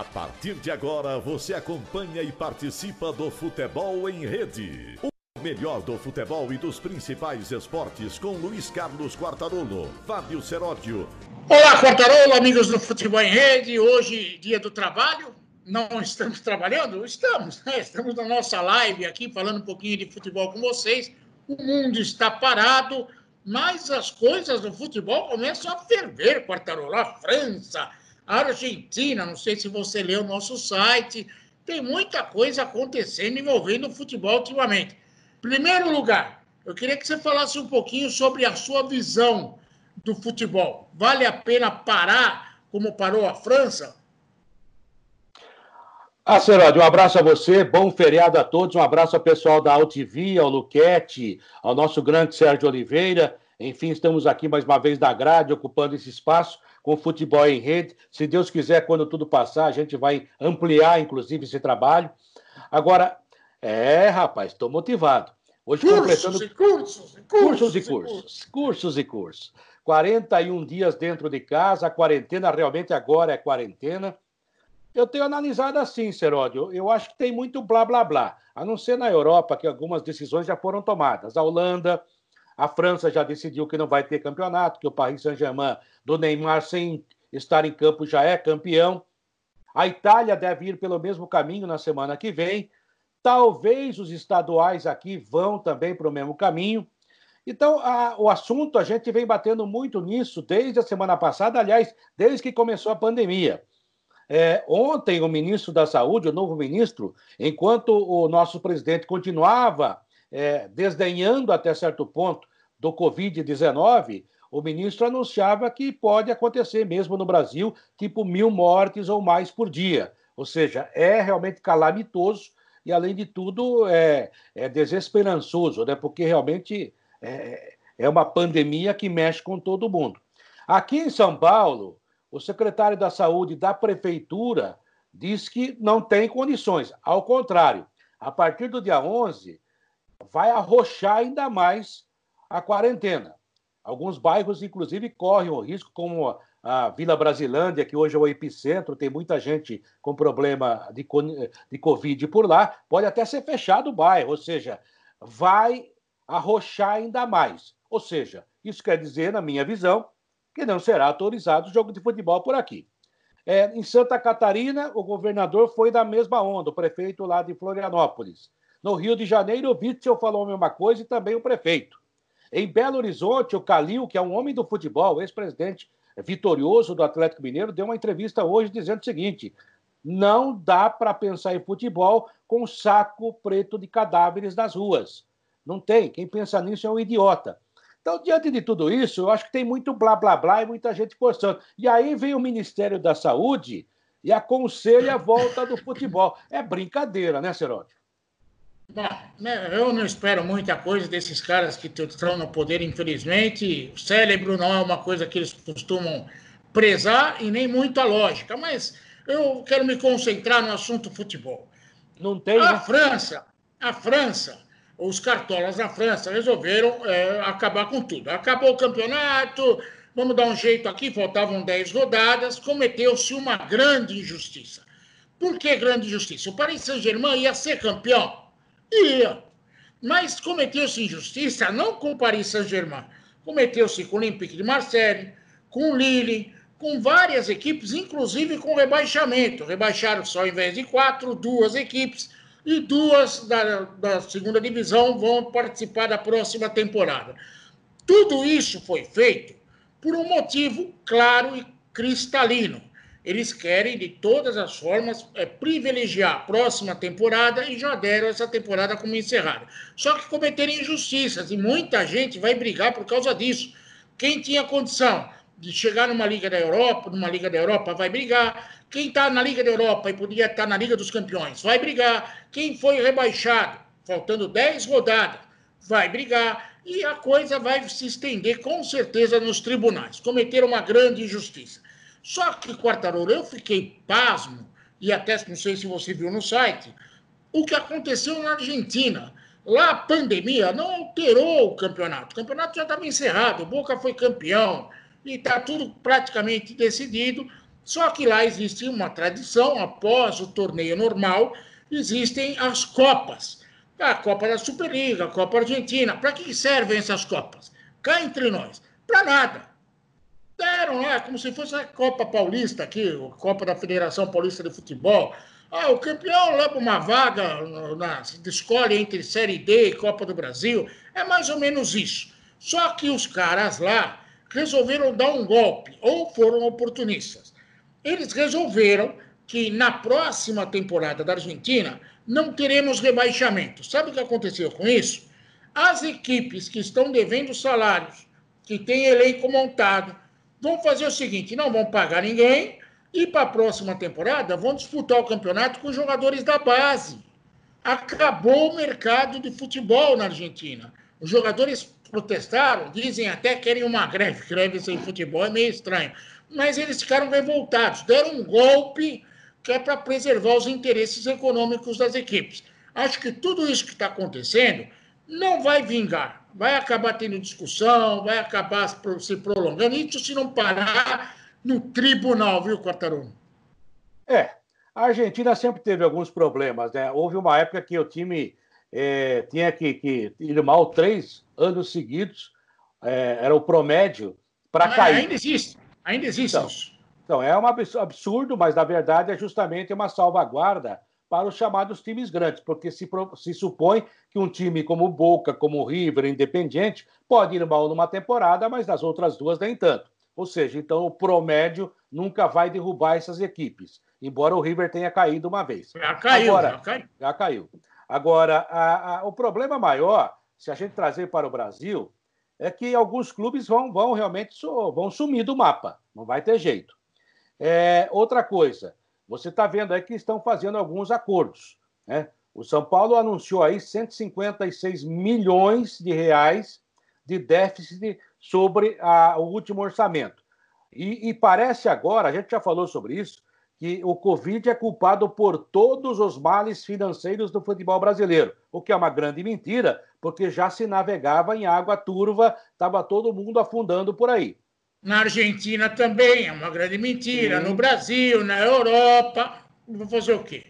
A partir de agora, você acompanha e participa do Futebol em Rede. O melhor do futebol e dos principais esportes com Luiz Carlos Quartarolo, Fábio Seródio. Olá, Quartarolo, amigos do Futebol em Rede. Hoje, dia do trabalho. Não estamos trabalhando? Estamos, né? Estamos na nossa live aqui, falando um pouquinho de futebol com vocês. O mundo está parado, mas as coisas do futebol começam a ferver, Quartarolo. A França, Argentina, não sei se você leu o nosso site, tem muita coisa acontecendo envolvendo o futebol ultimamente. Primeiro lugar, eu queria que você falasse um pouquinho sobre a sua visão do futebol. Vale a pena parar como parou a França? Ah, um abraço a você, bom feriado a todos, um abraço ao pessoal da AltV, ao Luquete, ao nosso grande Sérgio Oliveira. Enfim, estamos aqui mais uma vez da grade, ocupando esse espaço com futebol em rede. Se Deus quiser, quando tudo passar, a gente vai ampliar, inclusive, esse trabalho. Agora, é, rapaz, estou motivado. Hoje cursos completando... e cursos, e cursos, cursos e cursos, cursos e cursos. 41 dias dentro de casa, a quarentena realmente agora é quarentena. Eu tenho analisado assim, Seródio. Eu acho que tem muito blá blá blá. A não ser na Europa, que algumas decisões já foram tomadas. A Holanda, a França já decidiu que não vai ter campeonato, que o Paris Saint-Germain do Neymar sem estar em campo já é campeão. A Itália deve ir pelo mesmo caminho na semana que vem. Talvez os estaduais aqui vão também para o mesmo caminho. Então, a, o assunto, a gente vem batendo muito nisso desde a semana passada, aliás, desde que começou a pandemia. É, ontem, o ministro da Saúde, o novo ministro, enquanto o nosso presidente continuava é, desdenhando até certo ponto do Covid-19, o ministro anunciava que pode acontecer mesmo no Brasil, tipo mil mortes ou mais por dia. Ou seja, é realmente calamitoso e, além de tudo, é, é desesperançoso, né? porque realmente é, é uma pandemia que mexe com todo mundo. Aqui em São Paulo, o secretário da Saúde da Prefeitura diz que não tem condições. Ao contrário, a partir do dia 11, vai arrochar ainda mais a quarentena. Alguns bairros, inclusive, correm o risco, como a Vila Brasilândia, que hoje é o epicentro, tem muita gente com problema de, de Covid por lá, pode até ser fechado o bairro, ou seja, vai arrochar ainda mais. Ou seja, isso quer dizer, na minha visão, que não será autorizado o jogo de futebol por aqui. É, em Santa Catarina, o governador foi da mesma onda, o prefeito lá de Florianópolis. No Rio de Janeiro, o Witzel falou a mesma coisa e também o prefeito. Em Belo Horizonte, o Calil, que é um homem do futebol, ex-presidente vitorioso do Atlético Mineiro, deu uma entrevista hoje dizendo o seguinte: não dá para pensar em futebol com saco preto de cadáveres nas ruas. Não tem. Quem pensa nisso é um idiota. Então, diante de tudo isso, eu acho que tem muito blá blá blá e muita gente forçando. E aí vem o Ministério da Saúde e aconselha a volta do futebol. É brincadeira, né, Seródio? Né, eu não espero muita coisa desses caras que estão no poder, infelizmente. O cérebro não é uma coisa que eles costumam prezar e nem muita lógica, mas eu quero me concentrar no assunto futebol. Não tem. A né? França, a França, os cartolas na França resolveram é, acabar com tudo. Acabou o campeonato, vamos dar um jeito aqui, faltavam 10 rodadas, cometeu-se uma grande injustiça. Por que grande injustiça? O Paris Saint-Germain ia ser campeão Ia. Mas cometeu-se injustiça não com Paris Saint-Germain, cometeu-se com o Olympique de Marseille, com o Lille, com várias equipes, inclusive com rebaixamento. Rebaixaram só, ao invés de quatro, duas equipes, e duas da, da segunda divisão vão participar da próxima temporada. Tudo isso foi feito por um motivo claro e cristalino eles querem, de todas as formas, é, privilegiar a próxima temporada e já deram essa temporada como encerrada. Só que cometeram injustiças e muita gente vai brigar por causa disso. Quem tinha condição de chegar numa Liga da Europa, numa Liga da Europa, vai brigar. Quem está na Liga da Europa e podia estar tá na Liga dos Campeões, vai brigar. Quem foi rebaixado, faltando 10 rodadas, vai brigar. E a coisa vai se estender com certeza nos tribunais. Cometeram uma grande injustiça. Só que, Quartarolo, eu fiquei pasmo, e até não sei se você viu no site, o que aconteceu na Argentina. Lá a pandemia não alterou o campeonato. O campeonato já estava encerrado, o Boca foi campeão e está tudo praticamente decidido. Só que lá existe uma tradição, após o torneio normal, existem as Copas. A Copa da Superliga, a Copa Argentina. Para que servem essas Copas? Cá entre nós. Para nada. Deram lá, como se fosse a Copa Paulista aqui, a Copa da Federação Paulista de Futebol. Ah, o campeão leva uma vaga, na, escolhe entre Série D e Copa do Brasil. É mais ou menos isso. Só que os caras lá resolveram dar um golpe, ou foram oportunistas. Eles resolveram que na próxima temporada da Argentina não teremos rebaixamento. Sabe o que aconteceu com isso? As equipes que estão devendo salários, que têm elenco montado, vão fazer o seguinte: não vão pagar ninguém e para a próxima temporada vão disputar o campeonato com jogadores da base. Acabou o mercado de futebol na Argentina. Os jogadores protestaram, dizem até que querem uma greve. Greve sem futebol é meio estranho. Mas eles ficaram revoltados, deram um golpe que é para preservar os interesses econômicos das equipes. Acho que tudo isso que está acontecendo não vai vingar. Vai acabar tendo discussão, vai acabar se prolongando. Isso se não parar no tribunal, viu, Quartarolo? É, a Argentina sempre teve alguns problemas, né? Houve uma época que o time é, tinha que, que ir mal três anos seguidos, é, era o promédio para cair. Ainda existe, ainda existe então, isso. Então, é um absurdo, mas na verdade é justamente uma salvaguarda para os chamados times grandes, porque se, se supõe que um time como o Boca, como o River, Independiente, pode ir mal numa temporada, mas nas outras duas nem tanto. Ou seja, então o promédio nunca vai derrubar essas equipes, embora o River tenha caído uma vez. Já caiu, Agora, já caiu. Já caiu. Agora, a, a, o problema maior, se a gente trazer para o Brasil, é que alguns clubes vão, vão realmente vão sumir do mapa. Não vai ter jeito. É, outra coisa, você está vendo aí que estão fazendo alguns acordos. Né? O São Paulo anunciou aí 156 milhões de reais de déficit sobre a, o último orçamento. E, e, parece agora, a gente já falou sobre isso, que o Covid é culpado por todos os males financeiros do futebol brasileiro, o que é uma grande mentira, porque já se navegava em água turva, estava todo mundo afundando por aí. Na Argentina também é uma grande mentira, Sim. no Brasil, na Europa. Vou fazer o quê?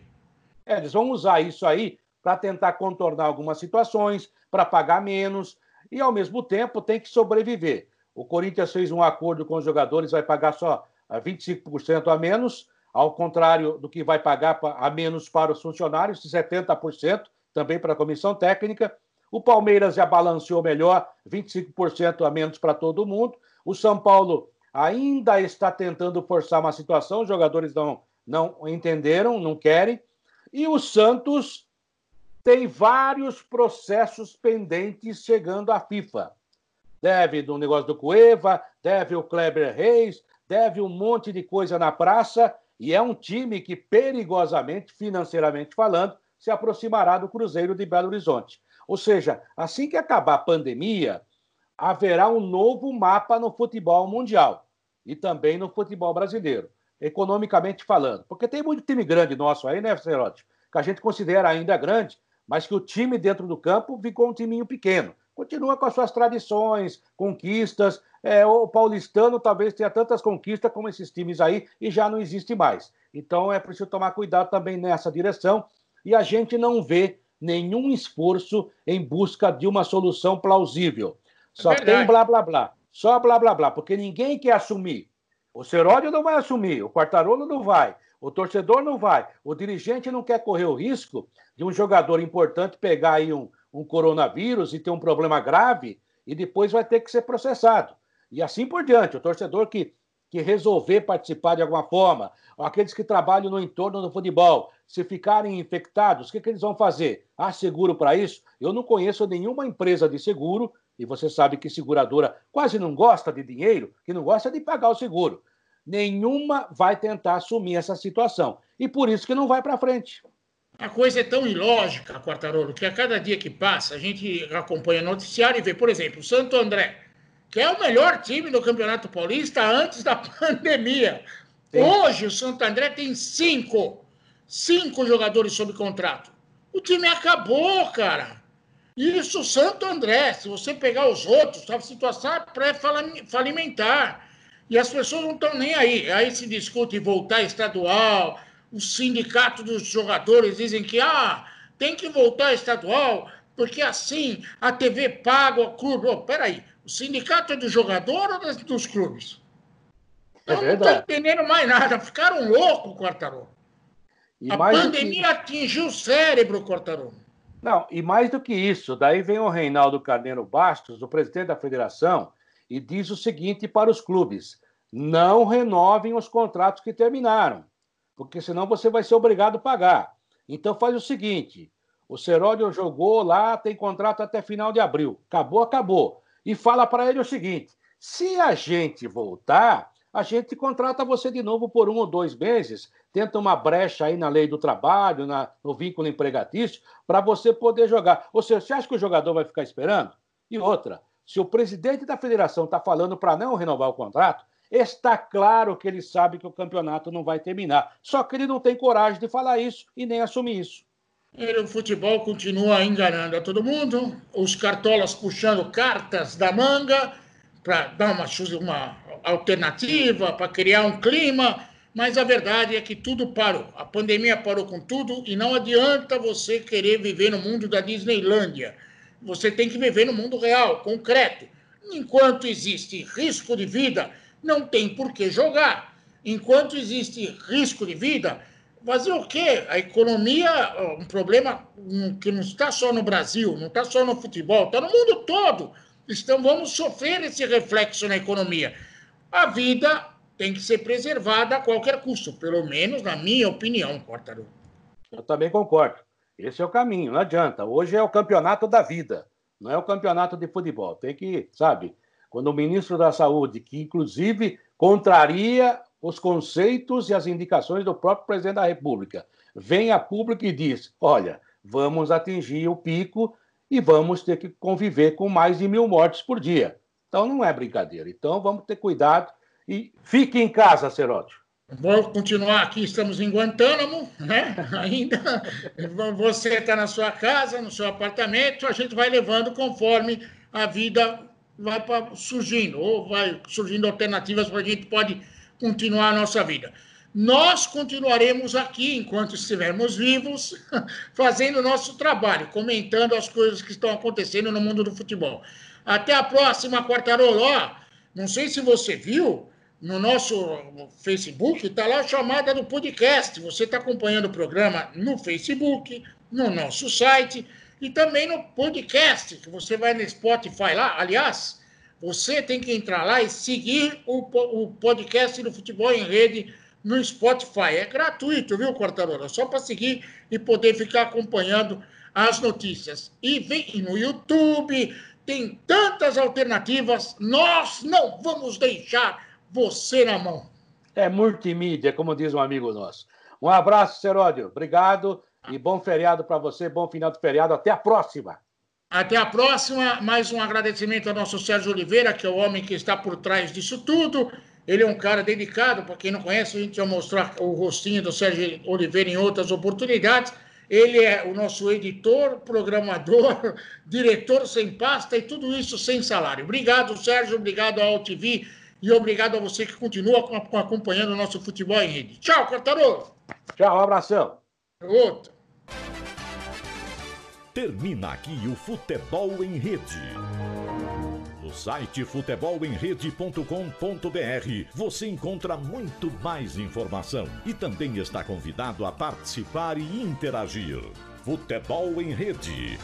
É, eles vão usar isso aí para tentar contornar algumas situações, para pagar menos, e, ao mesmo tempo, tem que sobreviver. O Corinthians fez um acordo com os jogadores, vai pagar só 25% a menos, ao contrário do que vai pagar a menos para os funcionários, 70% também para a comissão técnica. O Palmeiras já balanceou melhor, 25% a menos para todo mundo. O São Paulo ainda está tentando forçar uma situação, os jogadores não, não entenderam, não querem. E o Santos tem vários processos pendentes chegando à FIFA. Deve do negócio do Cueva, deve o Kleber Reis, deve um monte de coisa na praça, e é um time que, perigosamente, financeiramente falando, se aproximará do Cruzeiro de Belo Horizonte. Ou seja, assim que acabar a pandemia, haverá um novo mapa no futebol mundial e também no futebol brasileiro, economicamente falando. Porque tem muito time grande nosso aí, né, Cerote? Que a gente considera ainda grande, mas que o time dentro do campo ficou um timinho pequeno. Continua com as suas tradições, conquistas. É, o paulistano talvez tenha tantas conquistas como esses times aí e já não existe mais. Então é preciso tomar cuidado também nessa direção e a gente não vê nenhum esforço em busca de uma solução plausível. Só é tem blá blá blá. Só blá blá blá, porque ninguém quer assumir. O Seródio não vai assumir, o Quartarolo não vai, o torcedor não vai, o dirigente não quer correr o risco de um jogador importante pegar aí um, um coronavírus e ter um problema grave e depois vai ter que ser processado. E assim por diante. O torcedor que, que resolver participar de alguma forma, aqueles que trabalham no entorno do futebol, se ficarem infectados, o que, que eles vão fazer? Há seguro para isso? Eu não conheço nenhuma empresa de seguro, e você sabe que seguradora quase não gosta de dinheiro, que não gosta de pagar o seguro nenhuma vai tentar assumir essa situação. E por isso que não vai para frente. A coisa é tão ilógica, Quartarolo, que a cada dia que passa, a gente acompanha o noticiário e vê, por exemplo, o Santo André, que é o melhor time do Campeonato Paulista antes da pandemia. Sim. Hoje, o Santo André tem cinco, cinco jogadores sob contrato. O time acabou, cara. Isso, Santo André. Se você pegar os outros, a situação é pré-falimentar. E as pessoas não estão nem aí. Aí se discute voltar estadual, o sindicato dos jogadores dizem que ah, tem que voltar estadual, porque assim a TV paga o clube. Oh, peraí, o sindicato é do jogador ou dos clubes? É Eu não estou entendendo mais nada. Ficaram loucos, Quartarolo. a pandemia que... atingiu o cérebro, Quartarolo. Não, e mais do que isso, daí vem o Reinaldo Carneiro Bastos, o presidente da federação, e diz o seguinte para os clubes: não renovem os contratos que terminaram, porque senão você vai ser obrigado a pagar. Então faz o seguinte: o Seródio jogou lá, tem contrato até final de abril. Acabou, acabou. E fala para ele o seguinte: se a gente voltar, a gente contrata você de novo por um ou dois meses, tenta uma brecha aí na lei do trabalho, na, no vínculo empregatício, para você poder jogar. Ou seja, você acha que o jogador vai ficar esperando? E outra, se o presidente da federação está falando para não renovar o contrato, está claro que ele sabe que o campeonato não vai terminar. Só que ele não tem coragem de falar isso e nem assumir isso. O futebol continua enganando a todo mundo, os cartolas puxando cartas da manga para dar uma, uma alternativa, para criar um clima, mas a verdade é que tudo parou. A pandemia parou com tudo e não adianta você querer viver no mundo da Disneylândia. Você tem que viver no mundo real, concreto. Enquanto existe risco de vida, não tem por que jogar. Enquanto existe risco de vida, fazer o quê? A economia, um problema que não está só no Brasil, não está só no futebol, está no mundo todo. Então vamos sofrer esse reflexo na economia. A vida tem que ser preservada a qualquer custo, pelo menos na minha opinião, Quartarolo. Eu também concordo. Esse é o caminho, não adianta. Hoje é o campeonato da vida, não é o campeonato de futebol. Tem que, sabe, quando o ministro da Saúde, que inclusive contraria os conceitos e as indicações do próprio presidente da República, vem a público e diz: olha, vamos atingir o pico e vamos ter que conviver com mais de mil mortes por dia. Então não é brincadeira. Então vamos ter cuidado e fique em casa, Seródio. Vou continuar aqui, estamos em Guantánamo, né? Ainda você está na sua casa, no seu apartamento, a gente vai levando conforme a vida vai surgindo, ou vai surgindo alternativas para a gente pode continuar a nossa vida. Nós continuaremos aqui, enquanto estivermos vivos, fazendo o nosso trabalho, comentando as coisas que estão acontecendo no mundo do futebol. Até a próxima, Quartarolo. Ó, não sei se você viu, no nosso Facebook, está lá a chamada do podcast. Você está acompanhando o programa no Facebook, no nosso site e também no podcast, que você vai no Spotify lá. Aliás, você tem que entrar lá e seguir o, o podcast do Futebol em Rede no Spotify. É gratuito, viu, Quartarona? Só para seguir e poder ficar acompanhando as notícias. E vem no YouTube, tem tantas alternativas. Nós não vamos deixar você na mão. É multimídia, como diz um amigo nosso. Um abraço, Seródio. Obrigado e bom feriado para você, bom final de feriado. Até a próxima. Até a próxima. Mais um agradecimento ao nosso Sérgio Oliveira, que é o homem que está por trás disso tudo. Ele é um cara dedicado, para quem não conhece, a gente vai mostrar o rostinho do Sérgio Oliveira em outras oportunidades. Ele é o nosso editor, programador, diretor sem pasta e tudo isso sem salário. Obrigado, Sérgio. Obrigado ao TV e obrigado a você que continua acompanhando o nosso futebol em rede. Tchau, Cortarô! Tchau, um abração. Outro. Termina aqui o Futebol em Rede. No site futebolemrede.com.br você encontra muito mais informação e também está convidado a participar e interagir. Futebol em Rede.